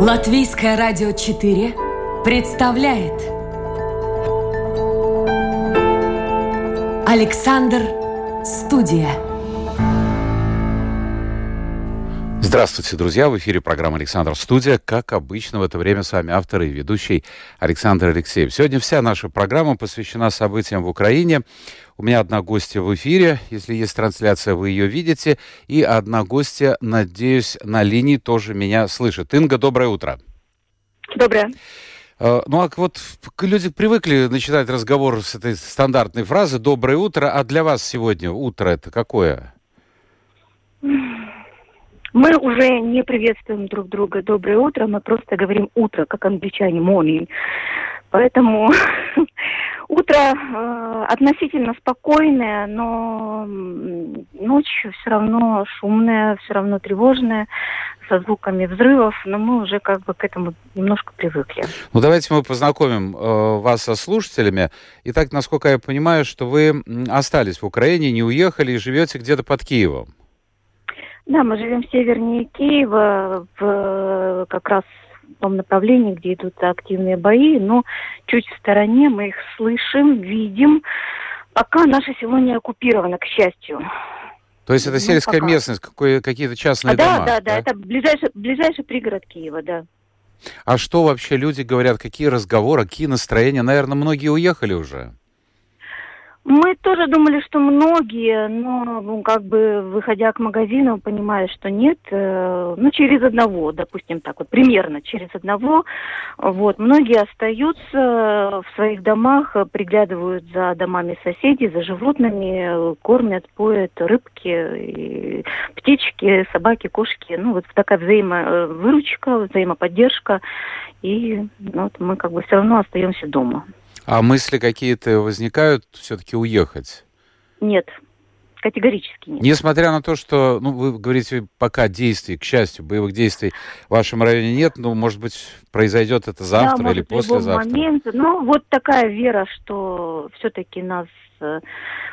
Латвийское радио 4 представляет Александр Студия. Здравствуйте, друзья! В эфире программа «Александр Студия». Как обычно, в это время с вами автор и ведущий Александр Алексеев. Сегодня вся наша программа посвящена событиям в Украине. У меня одна гостья в эфире. Если есть трансляция, вы ее видите. И одна гостья, надеюсь, на линии тоже меня слышит. Инга, доброе утро. Доброе. Э, ну, а вот люди привыкли начинать разговор с этой стандартной фразы «доброе утро», а для вас сегодня утро это какое? Мы уже не приветствуем друг друга «доброе утро», мы просто говорим «утро», как англичане «morning». Поэтому утро э, относительно спокойное, но ночь все равно шумная, все равно тревожная, со звуками взрывов, но мы уже как бы к этому немножко привыкли. Ну давайте мы познакомим э, вас со слушателями. Итак, насколько я понимаю, что вы остались в Украине, не уехали и живете где-то под Киевом. Да, мы живем севернее Киева, в, как раз в том направлении, где идут активные бои, но чуть в стороне мы их слышим, видим, пока наше село не оккупировано, к счастью. То есть это ну, сельская пока. местность, какие-то частные а, дома? Да, да, да, это ближайший, ближайший пригород Киева, да. А что вообще люди говорят, какие разговоры, какие настроения? Наверное, многие уехали уже. Мы тоже думали, что многие, но ну, как бы выходя к магазину, понимая, что нет, э, ну через одного, допустим так вот, примерно через одного, вот, многие остаются в своих домах, приглядывают за домами соседей, за животными, кормят, поят рыбки, птички, собаки, кошки, ну вот такая взаимовыручка, взаимоподдержка, и ну, вот мы как бы все равно остаемся дома. А мысли какие-то возникают все-таки уехать? Нет, категорически нет. Несмотря на то, что, ну, вы говорите, пока действий, к счастью, боевых действий в вашем районе нет, ну, может быть, произойдет это завтра да, или послезавтра? В момент. Ну, вот такая вера, что все-таки нас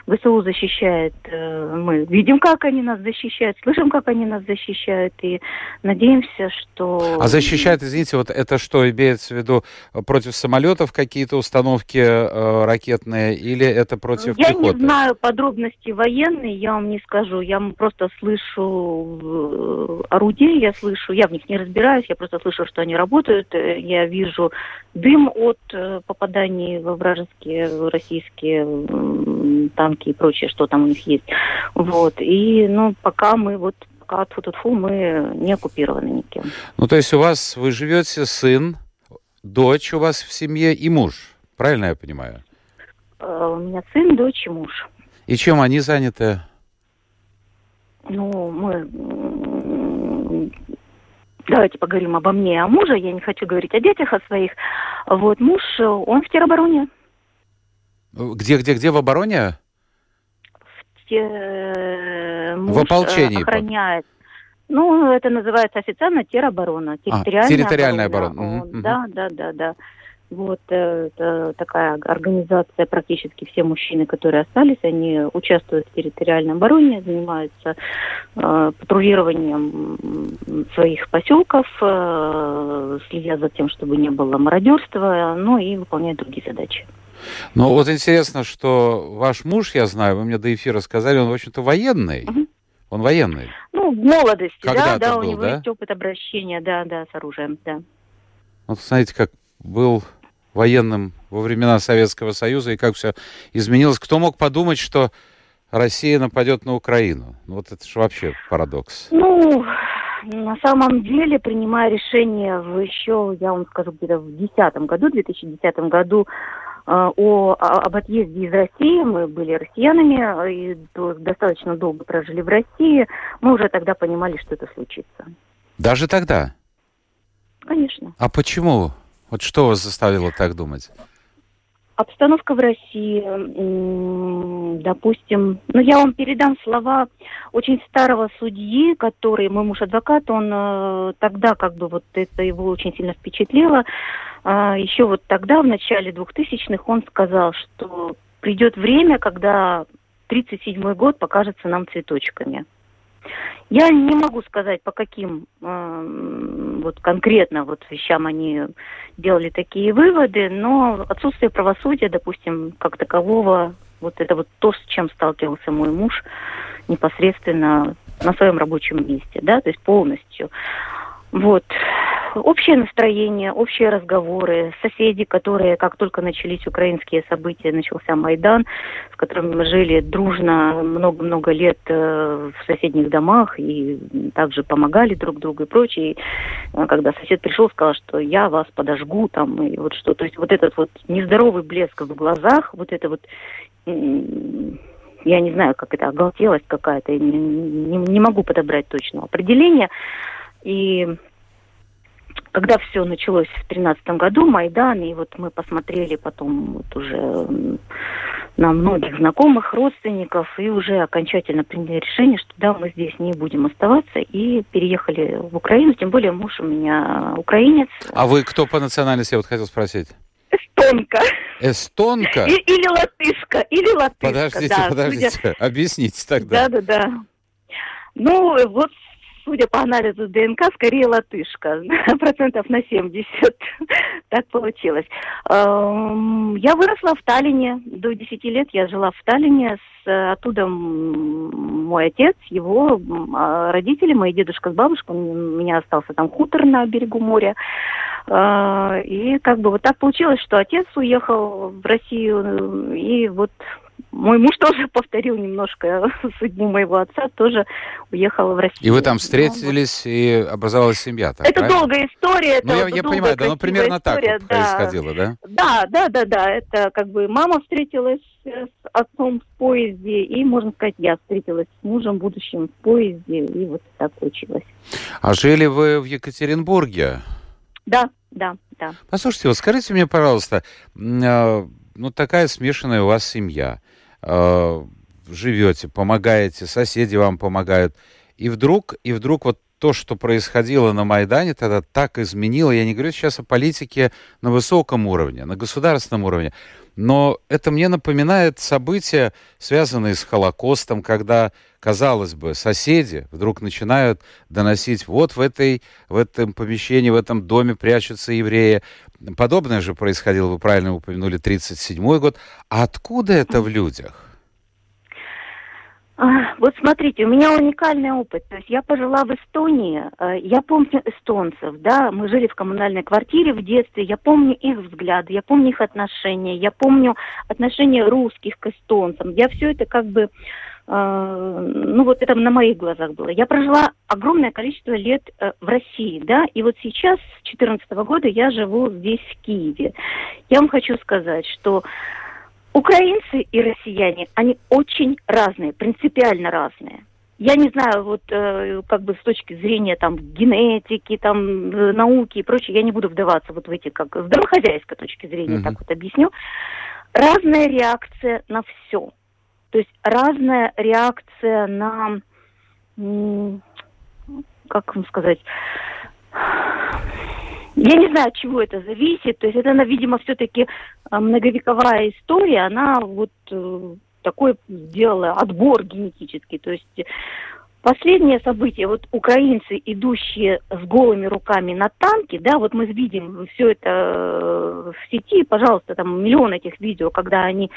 ВСУ защищает, э, мы видим, как они нас защищают, слышим, как они нас защищают, и надеемся, что... А защищают, извините, вот это что, имеется в виду э, против самолетов какие-то установки э, ракетные, или это против я пехоты? Я не знаю подробности военные, я вам не скажу, я просто слышу орудия, я слышу, я в них не разбираюсь, я просто слышу, что они работают, я вижу дым от попаданий во вражеские российские танки и прочее, что там у них есть. Вот. И, ну, пока мы вот пока от фу мы не оккупированы никем. Ну, то есть у вас, вы живете сын, дочь у вас в семье и муж, правильно я понимаю? Uh, у меня сын, дочь и муж. И чем они заняты? Ну, мы... Давайте поговорим обо мне, о муже. Я не хочу говорить о детях, о своих. Вот, муж, он в теробороне. Где, где, где в обороне? В, те... в ополчении. Охраняет. Ну, это называется официально тероборона. Территориальная, а, территориальная оборона. оборона. Угу, да, да, да, да. Вот э, это такая организация, практически все мужчины, которые остались, они участвуют в территориальной обороне, занимаются э, патрулированием своих поселков, э, следят за тем, чтобы не было мародерства, ну и выполняют другие задачи. Ну вот интересно, что ваш муж, я знаю, вы мне до эфира сказали, он, в общем-то, военный. Угу. Он военный. Ну, в молодости, да, да, был, у него да? есть опыт обращения, да, да, с оружием, да. Вот знаете, как был военным во времена Советского Союза и как все изменилось. Кто мог подумать, что Россия нападет на Украину? Ну, вот это же вообще парадокс. Ну, на самом деле, принимая решение в еще, я вам скажу, где-то в 2010 году, 2010 году о, об отъезде из России. Мы были россиянами и достаточно долго прожили в России. Мы уже тогда понимали, что это случится. Даже тогда? Конечно. А почему? Вот что вас заставило так думать? Обстановка в России, допустим, ну я вам передам слова очень старого судьи, который, мой муж адвокат, он э, тогда как бы вот это его очень сильно впечатлило. А, еще вот тогда, в начале 2000-х, он сказал, что придет время, когда 37-й год покажется нам цветочками. Я не могу сказать, по каким э, вот конкретно вот вещам они делали такие выводы, но отсутствие правосудия, допустим, как такового, вот это вот то, с чем сталкивался мой муж непосредственно на своем рабочем месте, да, то есть полностью. Вот. Общее настроение, общие разговоры, соседи, которые, как только начались украинские события, начался Майдан, с которыми мы жили дружно много-много лет э, в соседних домах и также помогали друг другу и прочее. Э, когда сосед пришел, сказал, что я вас подожгу там, и вот что. То есть вот этот вот нездоровый блеск в глазах, вот это вот я не знаю, как это, оголтелость какая-то, не, не, не могу подобрать точного определения. И когда все началось в тринадцатом году, Майдан, и вот мы посмотрели потом вот уже на многих знакомых, родственников, и уже окончательно приняли решение, что да, мы здесь не будем оставаться, и переехали в Украину, тем более муж у меня украинец. А вы кто по национальности, я вот хотел спросить? Эстонка. Эстонка? И, или латышка, или латышка, Подождите, да. подождите, Судя... объясните тогда. Да-да-да. Ну, вот судя по анализу ДНК, скорее латышка, процентов на 70. так получилось. Эм, я выросла в Таллине, до 10 лет я жила в Таллине, с, оттуда мой отец, его а, родители, мои дедушка с бабушкой, у меня остался там хутор на берегу моря. Э, и как бы вот так получилось, что отец уехал в Россию, и вот мой муж тоже повторил немножко судьбу моего отца, тоже уехал в Россию. И вы там встретились, ну, вот. и образовалась семья, так, Это правильно? долгая история. Ну, я, я понимаю, да, ну, примерно история, так вот да. происходило, да? Да, да, да, да. Это как бы мама встретилась с отцом в поезде, и, можно сказать, я встретилась с мужем будущим в поезде, и вот так получилось. А жили вы в Екатеринбурге? Да, да, да. Послушайте, вот скажите мне, пожалуйста, а, ну, такая смешанная у вас семья. Э, живете, помогаете, соседи вам помогают. И вдруг, и вдруг вот то, что происходило на Майдане, тогда так изменило. Я не говорю сейчас о политике на высоком уровне, на государственном уровне. Но это мне напоминает события, связанные с Холокостом, когда, казалось бы, соседи вдруг начинают доносить, вот в, этой, в этом помещении, в этом доме прячутся евреи. Подобное же происходило, вы правильно упомянули, 1937 год. А откуда это в людях? А, вот смотрите, у меня уникальный опыт. То есть я пожила в Эстонии, э, я помню эстонцев, да, мы жили в коммунальной квартире в детстве, я помню их взгляды, я помню их отношения, я помню отношения русских к эстонцам. Я все это как бы, э, ну вот это на моих глазах было. Я прожила огромное количество лет э, в России, да, и вот сейчас, с 2014 года, я живу здесь, в Киеве. Я вам хочу сказать, что Украинцы и россияне, они очень разные, принципиально разные. Я не знаю, вот э, как бы с точки зрения там генетики, там э, науки и прочее, я не буду вдаваться вот в эти как с домохозяйской точки зрения, mm-hmm. так вот объясню. Разная реакция на все. То есть разная реакция на, как вам сказать, я не знаю, от чего это зависит. То есть это, видимо, все-таки а, многовековая история. Она вот э, такой сделала отбор генетический. То есть Последнее событие, вот украинцы, идущие с голыми руками на танки, да, вот мы видим все это э, в сети, пожалуйста, там миллион этих видео, когда они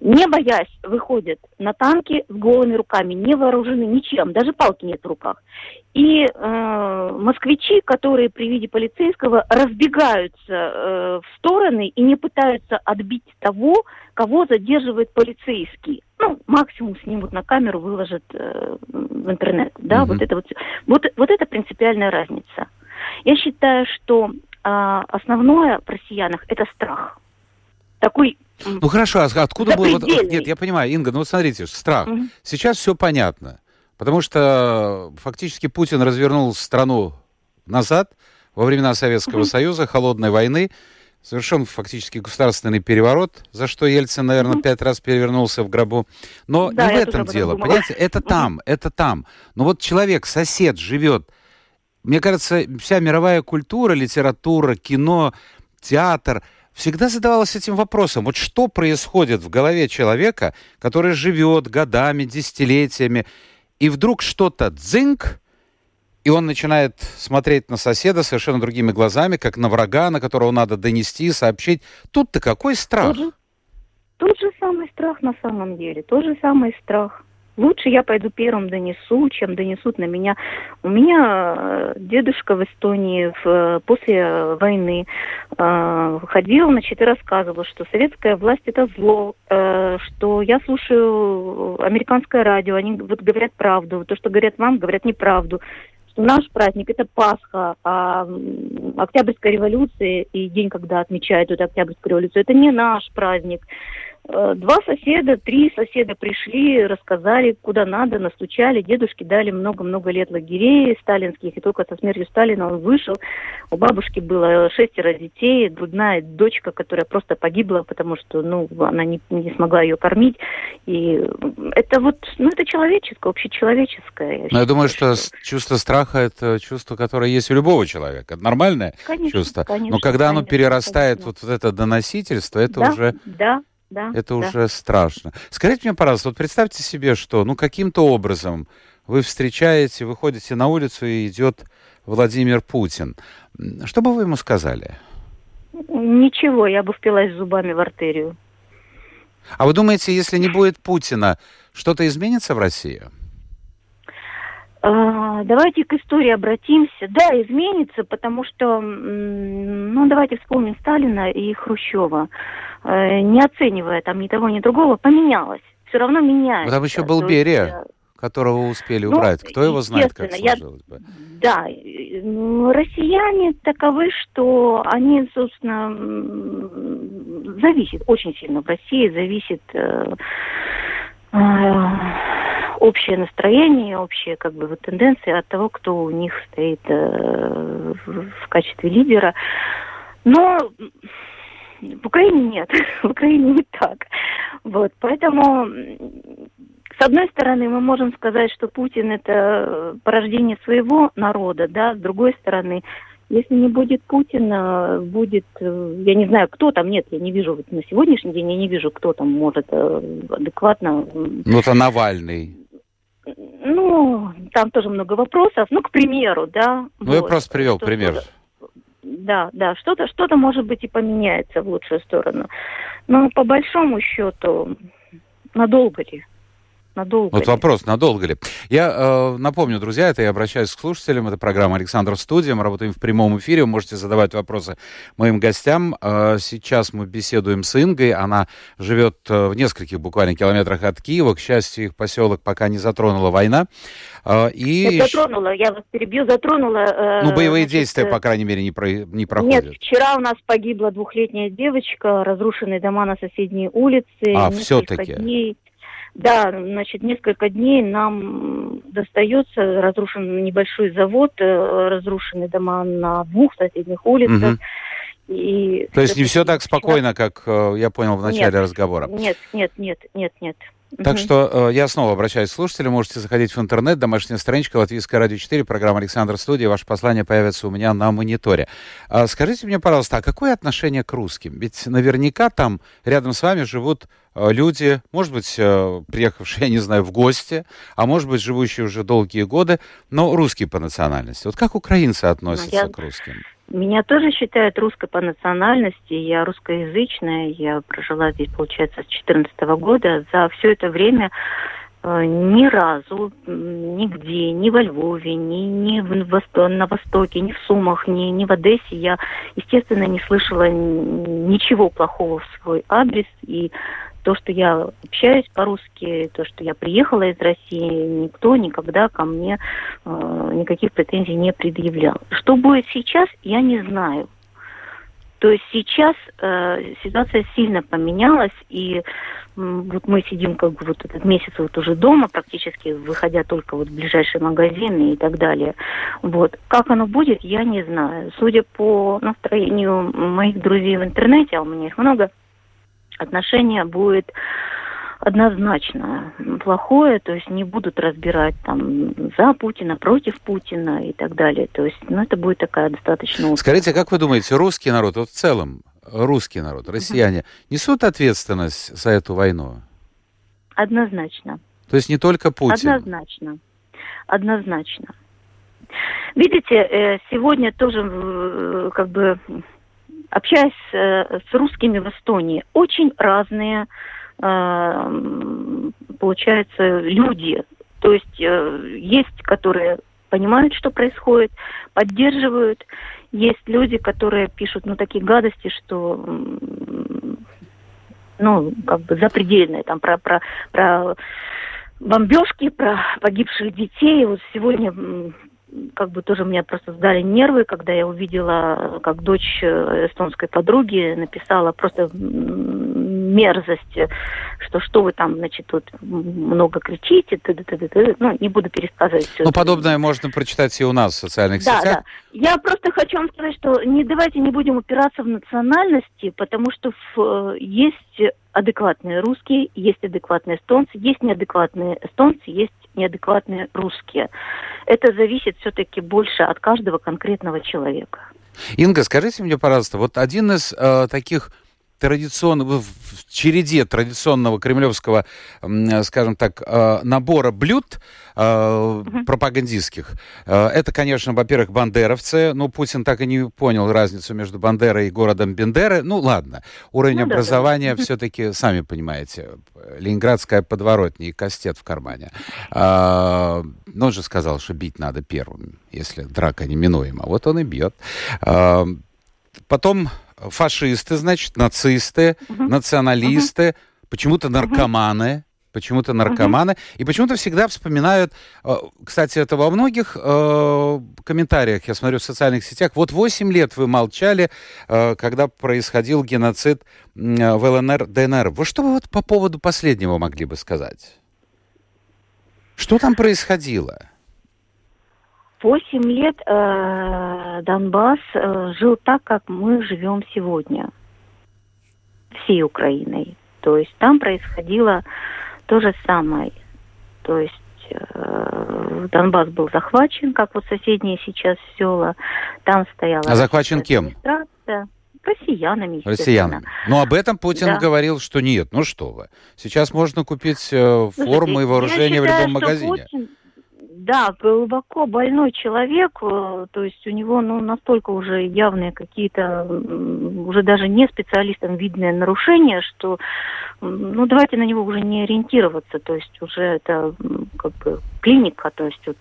не боясь, выходят на танки с голыми руками, не вооружены ничем, даже палки нет в руках. И э, москвичи, которые при виде полицейского разбегаются э, в стороны и не пытаются отбить того, кого задерживает полицейский. Ну, максимум снимут на камеру, выложат э, в интернет. Да, угу. вот это вот, вот, вот это принципиальная разница. Я считаю, что э, основное в россиянах это страх. Такой ну хорошо, а откуда был... Вот, нет, я понимаю, Инга, ну вот смотрите, страх. Угу. Сейчас все понятно. Потому что фактически Путин развернул страну назад во времена Советского угу. Союза, холодной войны. Совершен фактически государственный переворот, за что Ельцин, наверное, угу. пять раз перевернулся в гробу. Но да, не в этом дело, думала. понимаете? Это там, это там. Но вот человек, сосед, живет. Мне кажется, вся мировая культура, литература, кино, театр – всегда задавалась этим вопросом. Вот что происходит в голове человека, который живет годами, десятилетиями, и вдруг что-то дзынк, и он начинает смотреть на соседа совершенно другими глазами, как на врага, на которого надо донести, сообщить. Тут-то какой страх? Тот же, тот же самый страх на самом деле, тот же самый страх. Лучше я пойду первым донесу, чем донесут на меня. У меня э, дедушка в Эстонии в, после войны э, ходил, значит, и рассказывал, что советская власть это зло, э, что я слушаю американское радио, они вот говорят правду, то, что говорят вам, говорят неправду что наш праздник это Пасха, а Октябрьская революция и день, когда отмечают эту Октябрьскую революцию, это не наш праздник. Э, два соседа, три соседа пришли, рассказали, куда надо, настучали. Дедушке дали много-много лет лагерей сталинских, и только со смертью Сталина он вышел. У бабушки было шестеро детей, грудная дочка, которая просто погибла, потому что, ну, она не, не смогла ее кормить. И это вот, ну, это человеческое, общечеловеческое. Я, Но я думаю, что чувство страха – это чувство, которое есть у любого человека. Это нормальное конечно, чувство. Конечно, Но когда конечно, оно перерастает конечно. вот в это доносительство, это да, уже да, да, это да. уже страшно. Скажите мне, пожалуйста, вот представьте себе, что ну каким-то образом вы встречаете, выходите на улицу и идет Владимир Путин. Что бы вы ему сказали? Ничего, я бы впилась зубами в артерию. А вы думаете, если не будет Путина, что-то изменится в России? А, давайте к истории обратимся. Да, изменится, потому что, ну, давайте вспомним Сталина и Хрущева. Э, не оценивая там ни того, ни другого, поменялось. Все равно меняется. Там еще был Берия, э, которого успели ну, убрать. Кто его знает, как естественно, я- сложилось бы? Да, э, м, россияне таковы, что они, собственно, м, зависит, очень сильно в России зависит э, э, общее настроение, общие как бы вот тенденции от того, кто у них стоит э, в качестве лидера. Но в Украине нет, в Украине не так. Вот, поэтому с одной стороны, мы можем сказать, что Путин это порождение своего народа, да, с другой стороны, если не будет Путина, будет, э, я не знаю, кто там, нет, я не вижу, вот на сегодняшний день я не вижу, кто там может э, адекватно, Ну, это Навальный. Ну, там тоже много вопросов, ну, к примеру, да. Ну, я вот, просто привел что- пример. Да, да, что-то, что-то, может быть, и поменяется в лучшую сторону. Но по большому счету, надолго ли? Надолго Вот ли? вопрос, надолго ли? Я э, напомню, друзья, это я обращаюсь к слушателям, это программа «Александр Студия», мы работаем в прямом эфире, вы можете задавать вопросы моим гостям. Э, сейчас мы беседуем с Ингой, она живет э, в нескольких буквально километрах от Киева, к счастью, их поселок пока не затронула война. Э, и... Я затронула, я вас перебью, затронула. э, Ну, боевые значит, действия, э, по крайней мере, не, про... не Нет, проходят. вчера у нас погибла двухлетняя девочка, разрушенные дома на соседней улице. А, всё-таки. дней. Да, значит, несколько дней нам достается разрушен небольшой завод, э, разрушены дома на двух соседних улицах. И То есть не все так спокойно, как э, я понял в начале Нет. разговора. Нет, нет, нет, нет, нет. Так что э, я снова обращаюсь к слушателям. Можете заходить в интернет, домашняя страничка Латвийское радио 4, программа Александр Студия. Ваше послание появится у меня на мониторе. А скажите мне, пожалуйста, а какое отношение к русским? Ведь наверняка там рядом с вами живут э, люди, может быть, э, приехавшие, я не знаю, в гости, а может быть, живущие уже долгие годы, но русские по национальности. Вот как украинцы относятся я- к русским? Меня тоже считают русской по национальности. Я русскоязычная. Я прожила здесь, получается, с 2014 года. За все это время э, ни разу нигде, ни во Львове, ни, ни в на Востоке, ни в Сумах, ни, ни в Одессе я, естественно, не слышала ничего плохого в свой адрес. И то, что я общаюсь по-русски, то, что я приехала из России, никто никогда ко мне э, никаких претензий не предъявлял. Что будет сейчас, я не знаю. То есть сейчас э, ситуация сильно поменялась, и м, вот мы сидим как бы вот этот месяц вот уже дома, практически выходя только вот в ближайшие магазины и так далее. Вот. Как оно будет, я не знаю. Судя по настроению моих друзей в интернете, а у меня их много, отношение будет однозначно плохое, то есть не будут разбирать там за Путина, против Путина и так далее. То есть, ну, это будет такая достаточно... острая Скажите, как вы думаете, русский народ, вот в целом, русский народ, россияне, несут ответственность за эту войну? Однозначно. То есть не только Путин? Однозначно. однозначно. Видите, э, сегодня тоже э, как бы общаясь с русскими в Эстонии, очень разные получается люди. То есть есть, которые понимают, что происходит, поддерживают. Есть люди, которые пишут, ну, такие гадости, что, ну, как бы запредельные, там, про, про, про бомбежки, про погибших детей. Вот сегодня как бы тоже меня просто сдали нервы, когда я увидела, как дочь э, эстонской подруги написала просто мерзость, что что вы там, значит, тут много кричите, т -т -т -т ну, не буду пересказывать все. Ну, подобное можно прочитать и у нас в социальных да, сетях. Да, Я просто хочу вам сказать, что не давайте не будем упираться в национальности, потому что в, есть адекватные русские, есть адекватные эстонцы, есть неадекватные эстонцы, есть неадекватные русские. Это зависит все-таки больше от каждого конкретного человека. Инга, скажите мне, пожалуйста, вот один из э, таких традиционного, в череде традиционного кремлевского, скажем так, э, набора блюд угу. пропагандистских. Э, это, конечно, во-первых, бандеровцы. Ну, Путин так и не понял разницу между Бандерой и городом Бендеры. Ну, ладно. Уровень ну, образования да, все-таки, сами понимаете, ленинградская подворотня и кастет в кармане. Но он же сказал, что бить надо первым, если драка неминуема. Вот он и бьет. Потом фашисты, значит, нацисты, угу. националисты, угу. почему-то наркоманы. Почему-то наркоманы. Uh-huh. И почему-то всегда вспоминают, э, кстати, это во многих э, комментариях, я смотрю в социальных сетях, вот 8 лет вы молчали, э, когда происходил геноцид в ЛНР, ДНР. Вы что вы вот по поводу последнего могли бы сказать? Что там происходило? Восемь лет э, Донбасс э, жил так, как мы живем сегодня, всей Украиной. То есть там происходило то же самое. То есть э, Донбасс был захвачен, как вот соседние сейчас села. Там стояла... А захвачен кем? Россиянами, Россиянами. Но об этом Путин да. говорил, что нет. Ну что вы. Сейчас можно купить э, формы и вооружение считаю, в любом магазине. Путин да, глубоко больной человек, э, то есть у него ну, настолько уже явные какие-то, уже даже не специалистам видные нарушения, что ну давайте на него уже не ориентироваться, то есть уже это как бы клиника, то есть вот,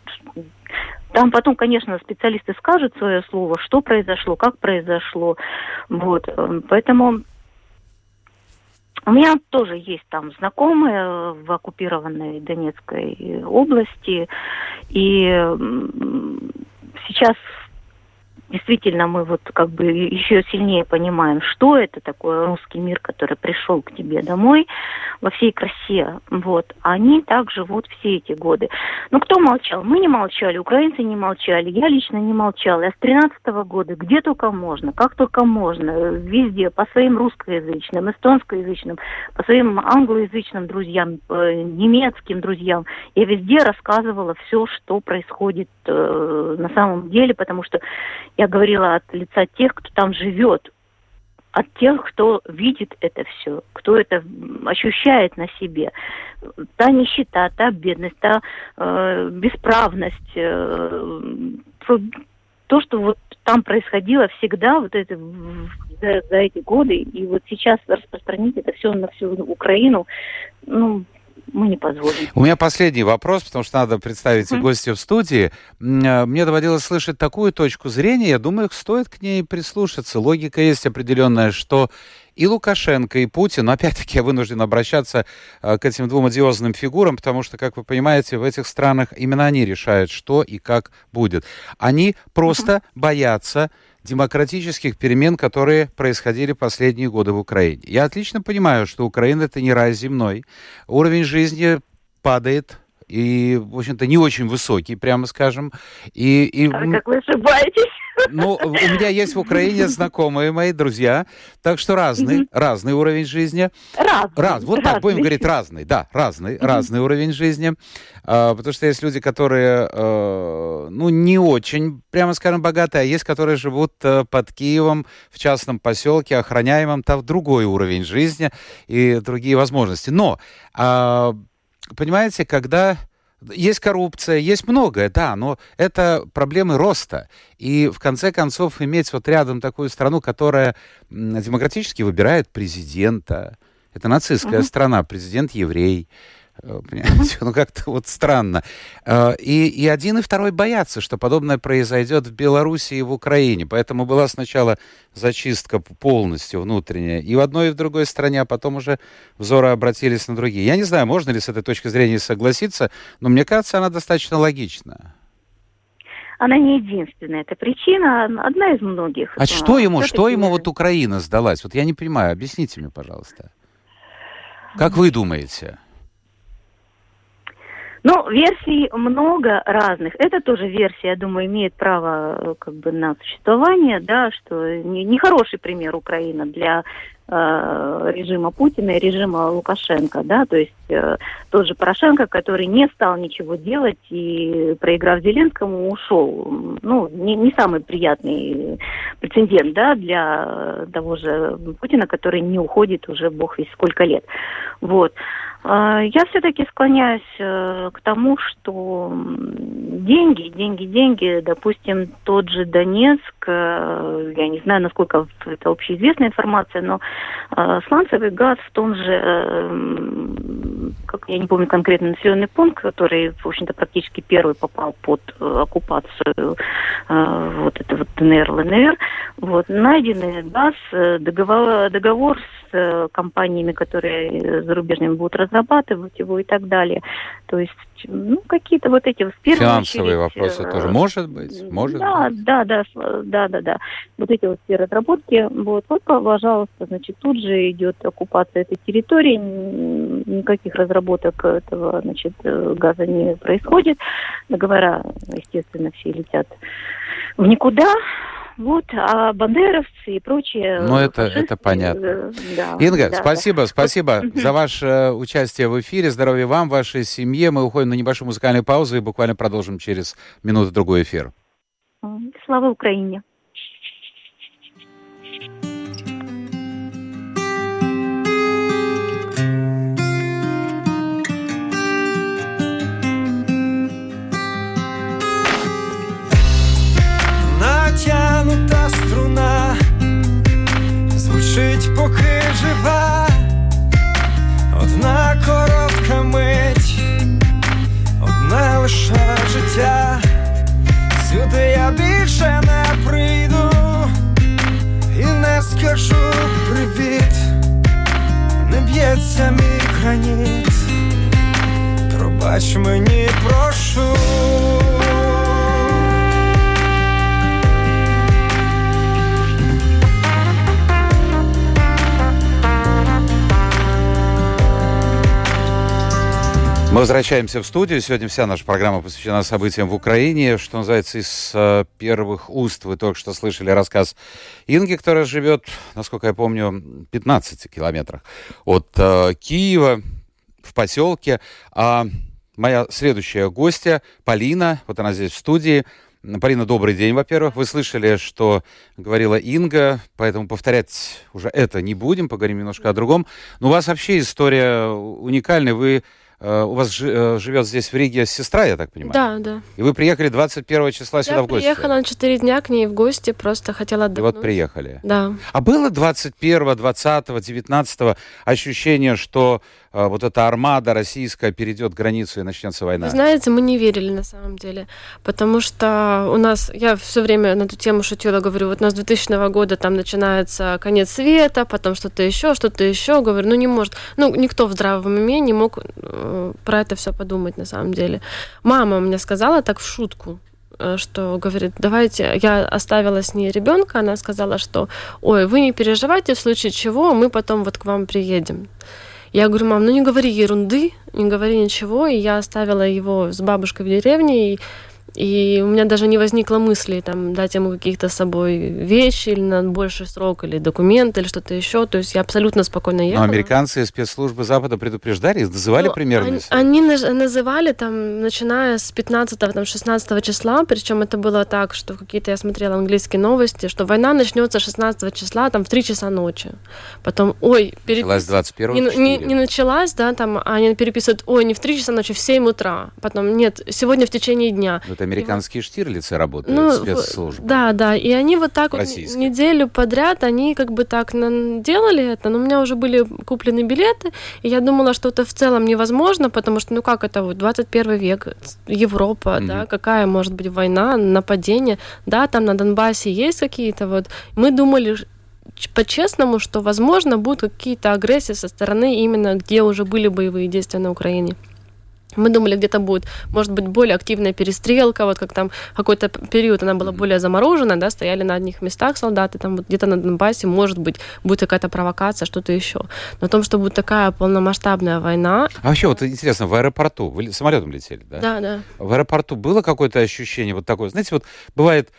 там потом, конечно, специалисты скажут свое слово, что произошло, как произошло, вот, э, поэтому у меня тоже есть там знакомые в оккупированной Донецкой области, и сейчас действительно мы вот как бы еще сильнее понимаем, что это такое русский мир, который пришел к тебе домой во всей красе. Вот. Они так живут все эти годы. Но кто молчал? Мы не молчали, украинцы не молчали, я лично не молчала. Я с 13 -го года, где только можно, как только можно, везде, по своим русскоязычным, эстонскоязычным, по своим англоязычным друзьям, э, немецким друзьям, я везде рассказывала все, что происходит э, на самом деле, потому что я говорила от лица тех, кто там живет, от тех, кто видит это все, кто это ощущает на себе. Та нищета, та бедность, та э, бесправность, э, то, что вот там происходило всегда, вот это за, за эти годы, и вот сейчас распространить это все на всю Украину, ну, мы не позволим. У меня последний вопрос, потому что надо представить mm-hmm. гостя в студии. Э, мне доводилось слышать такую точку зрения, я думаю, стоит к ней прислушаться. Логика есть определенная, что и Лукашенко, и Путин, но опять-таки я вынужден обращаться э, к этим двум одиозным фигурам, потому что, как вы понимаете, в этих странах именно они решают, что и как будет. Они просто mm-hmm. боятся демократических перемен, которые происходили последние годы в Украине. Я отлично понимаю, что Украина это не рай земной. Уровень жизни падает, и, в общем-то, не очень высокий, прямо скажем. И, и... А как вы ошибаетесь? Ну, у меня есть в Украине знакомые мои друзья, так что разный, разный уровень жизни. Разный. Раз, вот так, будем говорить разный, да, разный, разный уровень жизни. А, потому что есть люди, которые, а, ну, не очень, прямо скажем, богатые, а есть, которые живут а, под Киевом в частном поселке, охраняемом, там другой уровень жизни и другие возможности. Но, а, понимаете, когда есть коррупция, есть многое, да, но это проблемы роста. И в конце концов иметь вот рядом такую страну, которая демократически выбирает президента, это нацистская uh-huh. страна, президент еврей, понимаете? Ну, как-то вот странно. Э, и, и один, и второй боятся, что подобное произойдет в Беларуси и в Украине. Поэтому была сначала зачистка полностью внутренняя и в одной, и в другой стране, а потом уже взоры обратились на другие. Я не знаю, можно ли с этой точки зрения согласиться, но мне кажется, она достаточно логична. Она не единственная. Это причина, одна из многих. А что ему, что ему вот Украина сдалась? Вот я не понимаю. Объясните мне, пожалуйста. Как вы думаете? Ну, версий много разных. Это тоже версия, я думаю, имеет право э, как бы на существование, да, что не, не пример Украина для э, режима Путина и режима Лукашенко, да, то есть э, тот же Порошенко, который не стал ничего делать и, проиграв Зеленскому, ушел. Ну, не, не самый приятный прецедент, да, для того же Путина, который не уходит уже бог весь сколько лет. Вот. Я все-таки склоняюсь э, к тому, что деньги, деньги, деньги, допустим, тот же Донецк, э, я не знаю, насколько это общеизвестная информация, но э, сланцевый газ в том же, как я не помню конкретно населенный пункт, который, в общем-то, практически первый попал под оккупацию вот это вот ДНР, ЛНР, вот, найденный газ, договор, договор с компаниями, которые зарубежными будут разрабатывать его и так далее. То есть, ну, какие-то вот эти в Финансовые очередь, вопросы э, тоже, может быть, может да, быть. Да, да, да, да, да. Вот эти вот все разработки, вот, вот, пожалуйста, значит, тут же идет оккупация этой территории, никаких разработок этого, значит, э, газа не происходит. Договора, естественно, все летят в никуда. Вот, а бандеровцы и прочие... Ну, это, это понятно. Э, да, Инга, да, спасибо, да. спасибо за ваше э, участие в эфире. Здоровья вам, вашей семье. Мы уходим на небольшую музыкальную паузу и буквально продолжим через минуту-другой эфир. Слава Украине! б'ється мій граніт, пробач мені, прошу. Мы возвращаемся в студию. Сегодня вся наша программа посвящена событиям в Украине. Что называется, из э, первых уст вы только что слышали рассказ Инги, которая живет, насколько я помню, в 15 километрах от э, Киева, в поселке. А моя следующая гостья, Полина, вот она здесь в студии. Полина, добрый день, во-первых. Вы слышали, что говорила Инга, поэтому повторять уже это не будем, поговорим немножко о другом. Но у вас вообще история уникальная. Вы у вас э, живет здесь в Риге сестра, я так понимаю? Да, да. И вы приехали 21 числа сюда я в гости? Я приехала на 4 дня к ней в гости, просто хотела отдохнуть. И вот приехали? Да. А было 21, 20, 19 ощущение, что э, вот эта армада российская перейдет границу и начнется война? Вы знаете, мы не верили на самом деле, потому что у нас, я все время на эту тему шутила, говорю, вот у нас 2000 года там начинается конец света, потом что-то еще, что-то еще, говорю, ну не может, ну никто в здравом уме не мог Э, про это все подумать на самом деле. Мама мне сказала так в шутку, э, что говорит, давайте, я оставила с ней ребенка, она сказала, что, ой, вы не переживайте, в случае чего мы потом вот к вам приедем. Я говорю, мам, ну не говори ерунды, не говори ничего, и я оставила его с бабушкой в деревне, и И у меня даже не возникло мысли там дать ему каких-то с собой вещи или на больший срок, или документы, или что-то еще. То есть я абсолютно спокойно ехала. Но американцы спецслужбы Запада предупреждали, называли ну, примерно? Они, они называли там, начиная с 15-16 числа, причем это было так, что какие-то я смотрела английские новости, что война начнется 16 числа, там в 3 часа ночи. Потом, ой, перепис... Началась 21 не, не, не началась, да, там, а они переписывают, ой, не в 3 часа ночи, в 7 утра. Потом, нет, сегодня в течение дня. Это американские штирлицы работают, ну, спецслужбы. Да, да, и они вот так вот неделю подряд, они как бы так делали это, но у меня уже были куплены билеты, и я думала, что это в целом невозможно, потому что, ну как это, вот 21 век, Европа, mm-hmm. да, какая может быть война, нападение, да, там на Донбассе есть какие-то вот, мы думали, по-честному, что, возможно, будут какие-то агрессии со стороны именно, где уже были боевые действия на Украине. Мы думали, где-то будет, может быть, более активная перестрелка, вот как там какой-то период она была более заморожена, да, стояли на одних местах солдаты, там вот где-то на Донбассе, может быть, будет какая-то провокация, что-то еще. Но о том, что будет такая полномасштабная война... А вообще, вот интересно, в аэропорту, вы самолетом летели, да? Да, да. В аэропорту было какое-то ощущение вот такое, знаете, вот бывает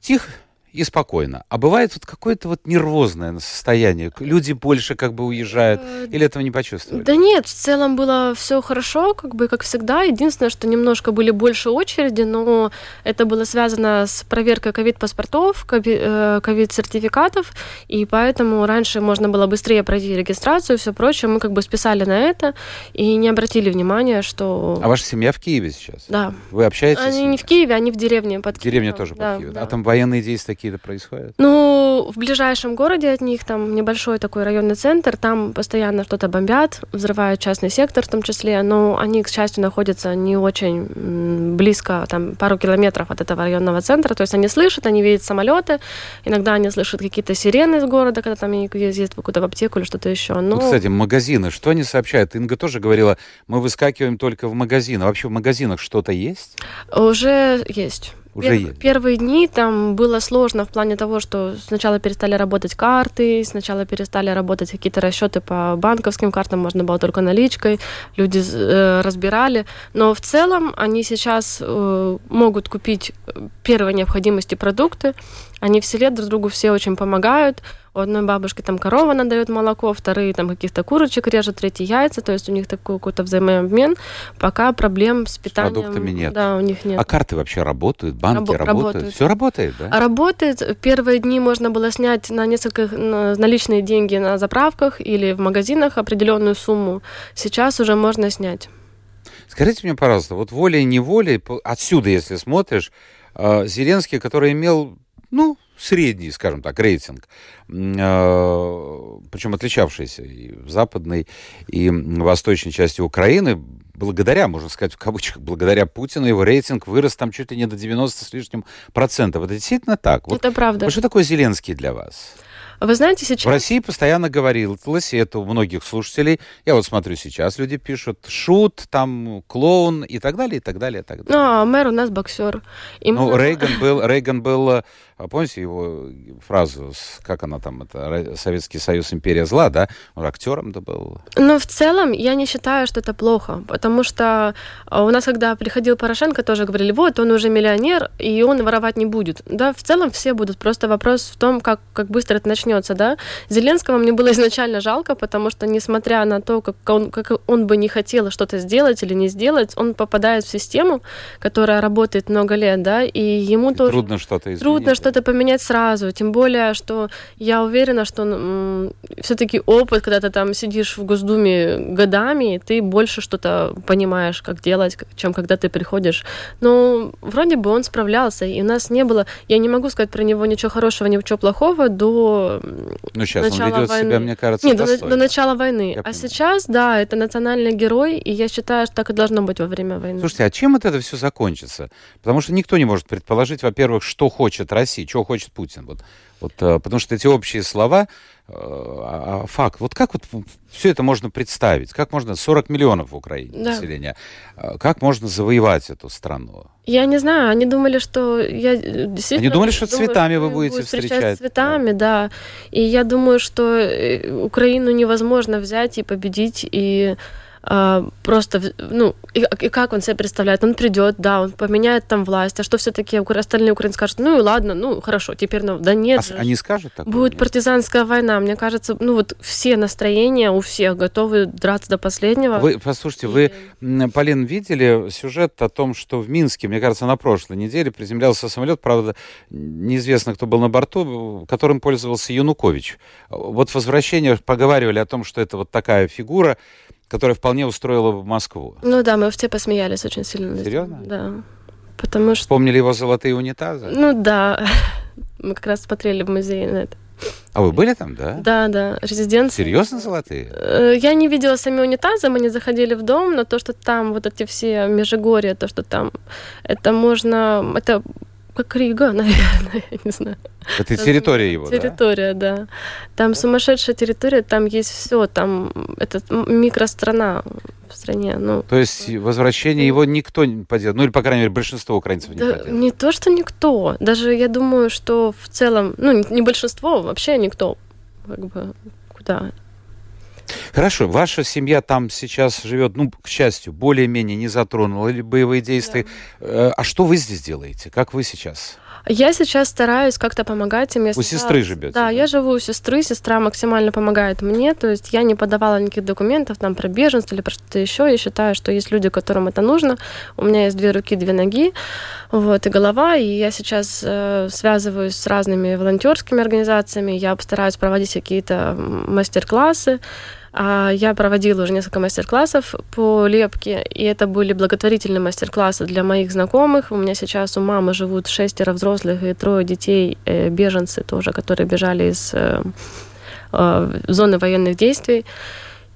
тихо, и спокойно. А бывает вот какое-то вот нервозное состояние. Люди больше как бы уезжают. Э, Или этого не почувствовали? Да нет, в целом было все хорошо, как бы как всегда. Единственное, что немножко были больше очереди, но это было связано с проверкой ковид-паспортов, э, ковид-сертификатов, и поэтому раньше можно было быстрее пройти регистрацию и все прочее. Мы как бы списали на это и не обратили внимания, что... А ваша семья в Киеве сейчас? Да. Вы общаетесь? Они не в Киеве, они в деревне под Деревня тоже под да, Киевом. Да. А там военные действия какие-то происходят? Ну, в ближайшем городе от них, там небольшой такой районный центр, там постоянно что-то бомбят, взрывают частный сектор в том числе, но они, к счастью, находятся не очень близко, там пару километров от этого районного центра, то есть они слышат, они видят самолеты, иногда они слышат какие-то сирены из города, когда там ездят куда-то в аптеку или что-то еще. Но... Ну, кстати, магазины, что они сообщают? Инга тоже говорила, мы выскакиваем только в магазин. А вообще в магазинах что-то есть? Уже есть уже Пер- есть? Первые дни там было сложно в плане того, что сначала перестали работать карты, сначала перестали работать какие-то расчеты по банковским картам, можно было только наличкой, люди э, разбирали. Но в целом они сейчас э, могут купить э, первой необходимости продукты, они в селе друг другу все очень помогают. У одной бабушки там корова надает молоко, вторые там каких-то курочек режут, третьи яйца, то есть у них такой какой-то взаимообмен, пока проблем с питанием... С продуктами нет. Да, у них нет. А карты вообще работают? Банки Рабо- работают? работают? Все работает, да? А работает. Первые дни можно было снять на несколько наличные деньги на заправках или в магазинах определенную сумму. Сейчас уже можно снять. Скажите мне, пожалуйста, вот волей-неволей, отсюда, если смотришь, а, Зеленский, который имел ну, средний, скажем так, рейтинг, а, причем отличавшийся и в западной, и в восточной части Украины, благодаря, можно сказать, в кавычках, благодаря Путину его рейтинг вырос там чуть ли не до 90 с лишним процентов. Это действительно так? Вот, Это правда. Вот что такое Зеленский для вас? Вы знаете, сейчас... В России постоянно говорилось, и это у многих слушателей, я вот смотрю сейчас, люди пишут, шут, там, клоун и так далее, и так далее, и так далее. Ну, а мэр у нас боксер. И ну, мы... Рейган был, Рейган был, помните его фразу, как она там, это Советский Союз, империя зла, да? Он актером-то был. Ну, в целом, я не считаю, что это плохо, потому что а, у нас, когда приходил Порошенко, тоже говорили, вот, он уже миллионер, и он воровать не будет. Да, в целом все будут, просто вопрос в том, как, как быстро это начнется да. Зеленского мне было изначально жалко, потому что, несмотря на то, как он, как он бы не хотел что-то сделать или не сделать, он попадает в систему, которая работает много лет, да, и ему и тоже... Трудно что-то изменить. Трудно что-то поменять сразу, тем более, что я уверена, что м- все-таки опыт, когда ты там сидишь в Госдуме годами, ты больше что-то понимаешь, как делать, чем когда ты приходишь. Но вроде бы он справлялся, и у нас не было... Я не могу сказать про него ничего хорошего, ничего плохого до ну, сейчас начала он ведет войны. себя, мне кажется, Нет, до, до начала войны. Я а понимаю. сейчас, да, это национальный герой, и я считаю, что так и должно быть во время войны. Слушайте, а чем это, это все закончится? Потому что никто не может предположить, во-первых, что хочет Россия, чего хочет Путин. Вот, вот, э, потому что эти общие слова, э, а, а факт. Вот как вот все это можно представить? Как можно 40 миллионов в Украине да. населения? Э, как можно завоевать эту страну? Я не знаю, они думали, что я действительно... Они думали, что думаю, цветами вы будете встречать. встречать цветами, да. да. И я думаю, что Украину невозможно взять и победить, и просто, ну, и, и как он себе представляет? Он придет, да, он поменяет там власть, а что все-таки остальные украинцы скажут, ну и ладно, ну хорошо, теперь, ну, да нет а же. Они скажут так? Будет партизанская война, мне кажется, ну вот все настроения у всех готовы драться до последнего. Вы, послушайте, и... вы, Полин, видели сюжет о том, что в Минске, мне кажется, на прошлой неделе приземлялся самолет, правда, неизвестно, кто был на борту, которым пользовался Янукович. Вот возвращение, поговаривали о том, что это вот такая фигура, которая вполне устроила бы Москву. Ну да, мы все посмеялись очень сильно. Серьезно? Да. Потому что... Вспомнили его золотые унитазы? Ну да. Мы как раз смотрели в музее на это. А вы были там, да? Да, да, резиденция. Серьезно золотые? Э, я не видела сами унитазы, мы не заходили в дом, но то, что там вот эти все межигорья, то, что там, это можно, это как Рига, наверное, я не знаю. Это территория его, Территория, да? да. Там сумасшедшая территория, там есть все, там это микространа в стране. Ну, то есть возвращение его никто не поделал, ну или, по крайней мере, большинство украинцев не да, поделало. Не то, что никто. Даже я думаю, что в целом, ну, не большинство, вообще никто. Как бы, куда Хорошо, ваша семья там сейчас живет, ну, к счастью, более-менее не затронула ли боевые действия. Да. Э, а что вы здесь делаете? Как вы сейчас? Я сейчас стараюсь как-то помогать им. Я у сестры живете? Да, да, я живу у сестры, сестра максимально помогает мне, то есть я не подавала никаких документов там про беженство или про что-то еще. Я считаю, что есть люди, которым это нужно. У меня есть две руки, две ноги, вот, и голова, и я сейчас э, связываюсь с разными волонтерскими организациями, я постараюсь проводить какие-то мастер-классы, я проводила уже несколько мастер-классов по лепке, и это были благотворительные мастер-классы для моих знакомых. У меня сейчас у мамы живут шестеро взрослых и трое детей, э, беженцы тоже, которые бежали из э, э, зоны военных действий.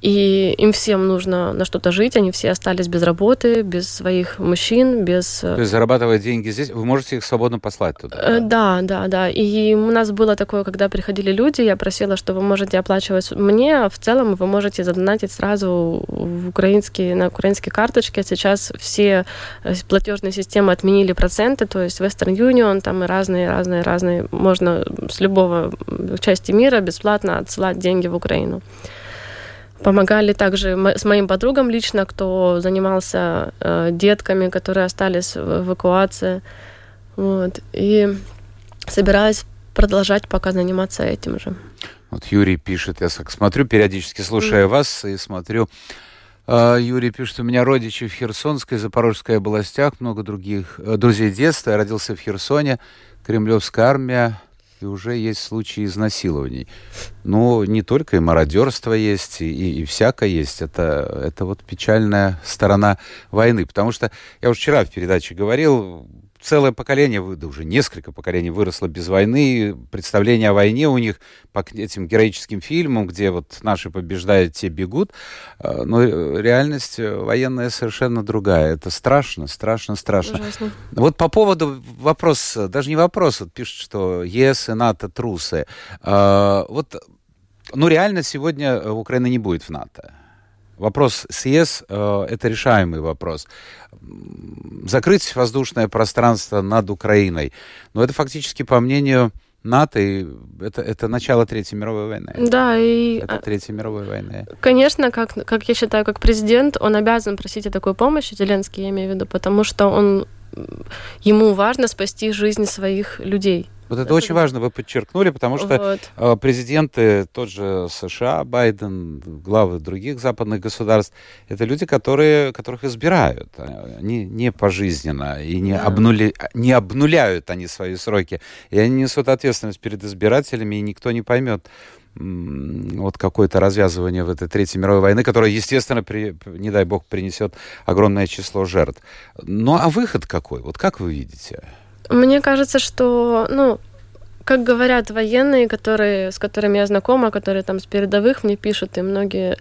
И им всем нужно на что-то жить, они все остались без работы, без своих мужчин, без... Э, То есть зарабатывая деньги здесь, вы можете их свободно послать туда? Э, да, да, да. И у нас было такое, когда приходили люди, я просила, что вы можете оплачивать мне, а в целом вы можете задонатить сразу в украинские, на украинские карточки. Сейчас все э, платежные системы отменили проценты, то есть Western Union, там и разные, разные, разные. Можно с любого части мира бесплатно отсылать деньги в Украину. Помогали также с моим подругам лично, кто занимался э, детками, которые остались в эвакуации. Вот. И собираюсь продолжать пока заниматься этим же. Вот Юрий пишет, я смотрю, периодически слушая mm. вас и смотрю, э, Юрий пишет, у меня родичи в Херсонской, Запорожской областях, много других э, друзей детства. Я родился в Херсоне, Кремлевская армия, и уже есть случаи изнасилований. Но не только и мародерство есть, и, и всякое есть. Это, это вот печальная сторона войны. Потому что я уже вчера в передаче говорил, целое поколение, да уже несколько поколений выросло без войны, представление о войне у них по этим героическим фильмам, где вот наши побеждают, те бегут, а, но реальность военная совершенно другая. Это страшно, страшно, страшно. Ужасно. Вот по поводу вопрос, даже не вопрос, вот пишут, что ЕС и НАТО трусы. Вот, ну реально сегодня Украина не будет в НАТО. Вопрос с ЕС э, это решаемый вопрос. Закрыть воздушное пространство над Украиной. Но это фактически, по мнению НАТО, и это, это начало Третьей мировой войны. Да, и... Это Третья мировой войны. Конечно, как, как я считаю, как президент, он обязан просить о такой помощи, Зеленский, я имею в виду, потому что он, ему важно спасти жизнь своих людей. Вот это, очень важно, вы подчеркнули, потому что вот. А, президенты, тот же США, Байден, главы других западных государств, это люди, которые, которых избирают. Они не пожизненно и не, да. обнули, не обнуляют они свои сроки. И они несут ответственность перед избирателями, и никто не поймет вот какое-то развязывание в этой Третьей мировой войны, которая, естественно, при, не дай бог, принесет огромное число жертв. Ну а выход какой? Вот как вы видите? Мне кажется, что, ну, как говорят военные, которые, с которыми я знакома, которые там с передовых мне пишут, и многие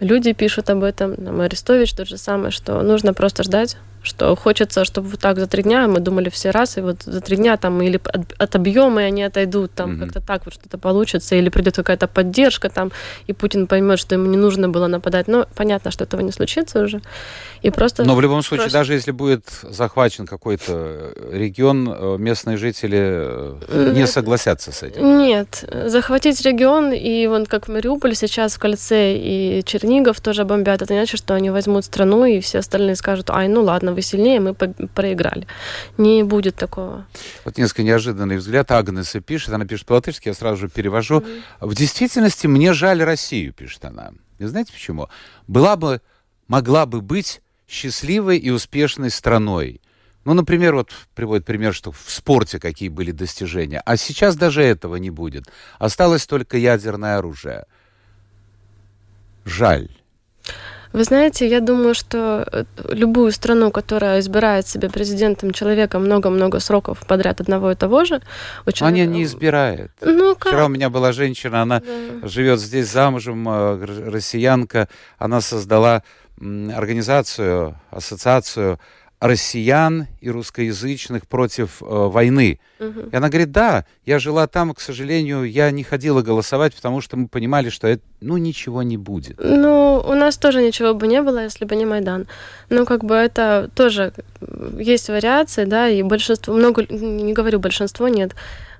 люди пишут об этом, там, Арестович тот же самый, что нужно просто ждать, что хочется, чтобы вот так за три дня, мы думали все раз, и вот за три дня там или отобьем, и они отойдут, там mm-hmm. как-то так вот что-то получится, или придет какая-то поддержка там, и Путин поймет, что ему не нужно было нападать. Но понятно, что этого не случится уже. И просто... Но в любом случае, просто... даже если будет захвачен какой-то регион, э, местные жители э, не согласятся с этим. Нет. Захватить регион, и вот как в Мариуполе сейчас в кольце, и Чернигов тоже бомбят, это не значит, что они возьмут страну, и все остальные скажут, ай, ну ладно, вы сильнее, мы проиграли. Не будет такого. Вот несколько неожиданный взгляд. Агнеса пишет, она пишет по-латышски, я сразу же перевожу. Mm-hmm. В действительности мне жаль Россию, пишет она. И знаете почему? Была бы, могла бы быть счастливой и успешной страной. Ну, например, вот приводит пример, что в спорте какие были достижения. А сейчас даже этого не будет. Осталось только ядерное оружие. Жаль. Вы знаете, я думаю, что э, любую страну, которая избирает себе президентом человека много-много сроков подряд одного и того же... Очень... Она не избирает. Ну, как? Вчера у меня была женщина, она да. живет здесь замужем, э, россиянка. Она создала организацию, ассоциацию россиян и русскоязычных против э, войны. Угу. И она говорит, да, я жила там, к сожалению, я не ходила голосовать, потому что мы понимали, что это, ну, ничего не будет. Ну, у нас тоже ничего бы не было, если бы не Майдан. Ну, как бы это тоже есть вариации, да, и большинство, много, не говорю большинство, нет,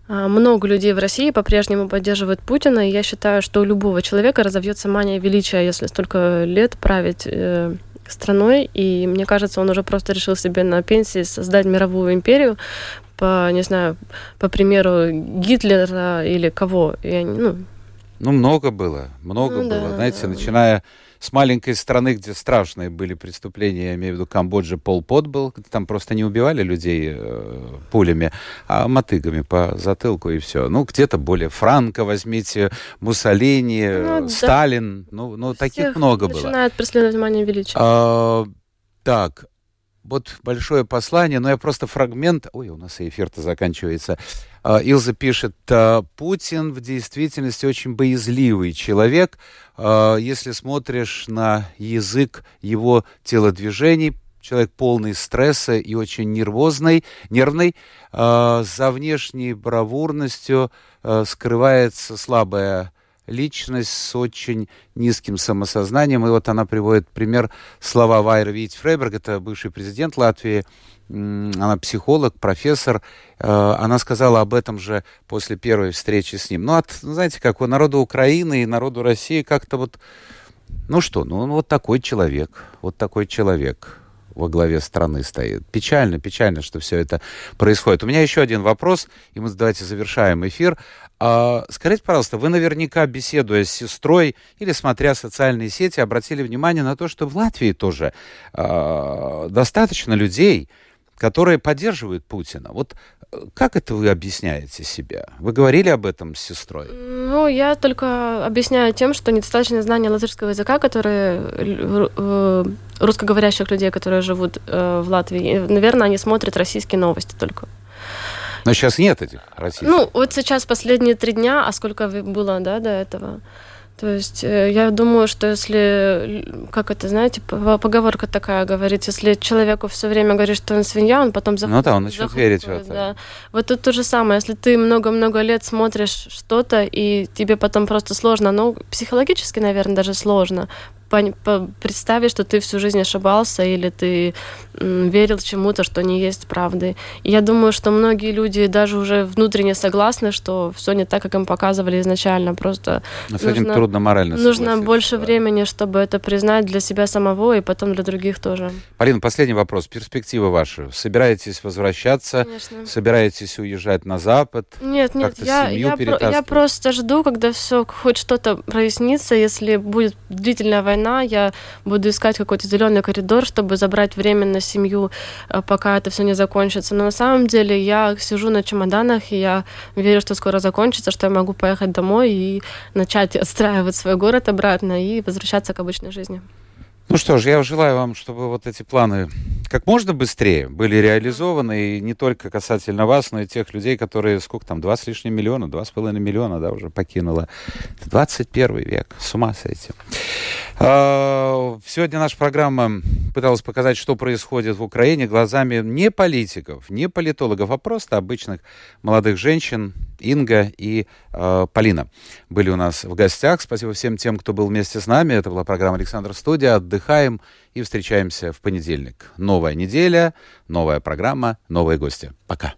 а, много людей в России по-прежнему поддерживают Путина, и я считаю, что у любого человека разовьется мания величия, если столько лет править э, страной, и мне кажется, он уже просто решил себе на пенсии создать мировую империю по, не знаю, по примеру Гитлера или кого. Я, ну, ну, много было, много ну, было. Да, Знаете, да. начиная с маленькой страны, где страшные были преступления, я имею в виду Камбоджа, Пол Пот был, там просто не убивали людей э, пулями, а мотыгами по затылку и все. Ну, где-то более Франко возьмите, Муссолини, ну, Сталин, да. ну, ну таких много было. Начинают преследовать внимание величия. А, так, вот большое послание, но я просто фрагмент... Ой, у нас эфир-то заканчивается. А, Илза пишет, «А, Путин в действительности очень боязливый человек. А, если смотришь на язык его телодвижений, человек полный стресса и очень нервозный, нервный. За внешней бравурностью скрывается слабая личность с очень низким самосознанием. И вот она приводит пример слова Вайра Вит Фрейберг, это бывший президент Латвии, она психолог, профессор, э, она сказала об этом же после первой встречи с ним. Ну, от, знаете, как у народа Украины и народу России как-то вот, ну что, ну вот такой человек, вот такой человек во главе страны стоит. Печально, печально, что все это происходит. У меня еще один вопрос, и мы давайте завершаем эфир. А, скажите, пожалуйста, вы наверняка, беседуя с сестрой или смотря социальные сети, обратили внимание на то, что в Латвии тоже а, достаточно людей, которые поддерживают Путина. Вот как это вы объясняете себя? Вы говорили об этом с сестрой? Ну, я только объясняю тем, что недостаточно знания латышского языка, которые э, русскоговорящих людей, которые живут э, в Латвии. Наверное, они смотрят российские новости только. Но сейчас нет этих российских. Ну, вот сейчас последние три дня, а сколько было, да, до этого? То есть э, я думаю, что если, как это, знаете, поговорка такая говорит, если человеку все время говоришь, что он свинья, он потом захуп... Ну да, он начнет верить в это. Да. Вот тут то же самое. Если ты много-много лет смотришь что-то, и тебе потом просто сложно, ну, психологически, наверное, даже сложно представить, что ты всю жизнь ошибался или ты верил чему-то, что не есть правдой. И я думаю, что многие люди даже уже внутренне согласны, что все не так, как им показывали изначально. Просто Но с этим трудно морально Нужно больше да. времени, чтобы это признать для себя самого и потом для других тоже. Полина, последний вопрос. Перспективы ваши. Собираетесь возвращаться? Конечно. Собираетесь уезжать на Запад? Нет, нет. Я, я, я просто жду, когда все хоть что-то прояснится, если будет длительная война война, я буду искать какой-то зеленый коридор, чтобы забрать временно семью, э, пока это все не закончится. Но на самом деле я сижу на чемоданах, и я верю, что скоро закончится, что я могу поехать домой и начать отстраивать свой город обратно и возвращаться к обычной жизни. Ну что ж, я желаю вам, чтобы вот эти планы как можно быстрее были реализованы, и не только касательно вас, но и тех людей, которые, сколько там, два с лишним миллиона, два с половиной миллиона, да, уже покинуло 21 век. С ума с этим. А, сегодня наша программа пыталась показать, что происходит в Украине глазами не политиков, не политологов, а просто обычных молодых женщин. Инга и э, Полина были у нас в гостях. Спасибо всем тем, кто был вместе с нами. Это была программа «Александр Студия». Отдыхаем и встречаемся в понедельник. Новая неделя, новая программа, новые гости. Пока.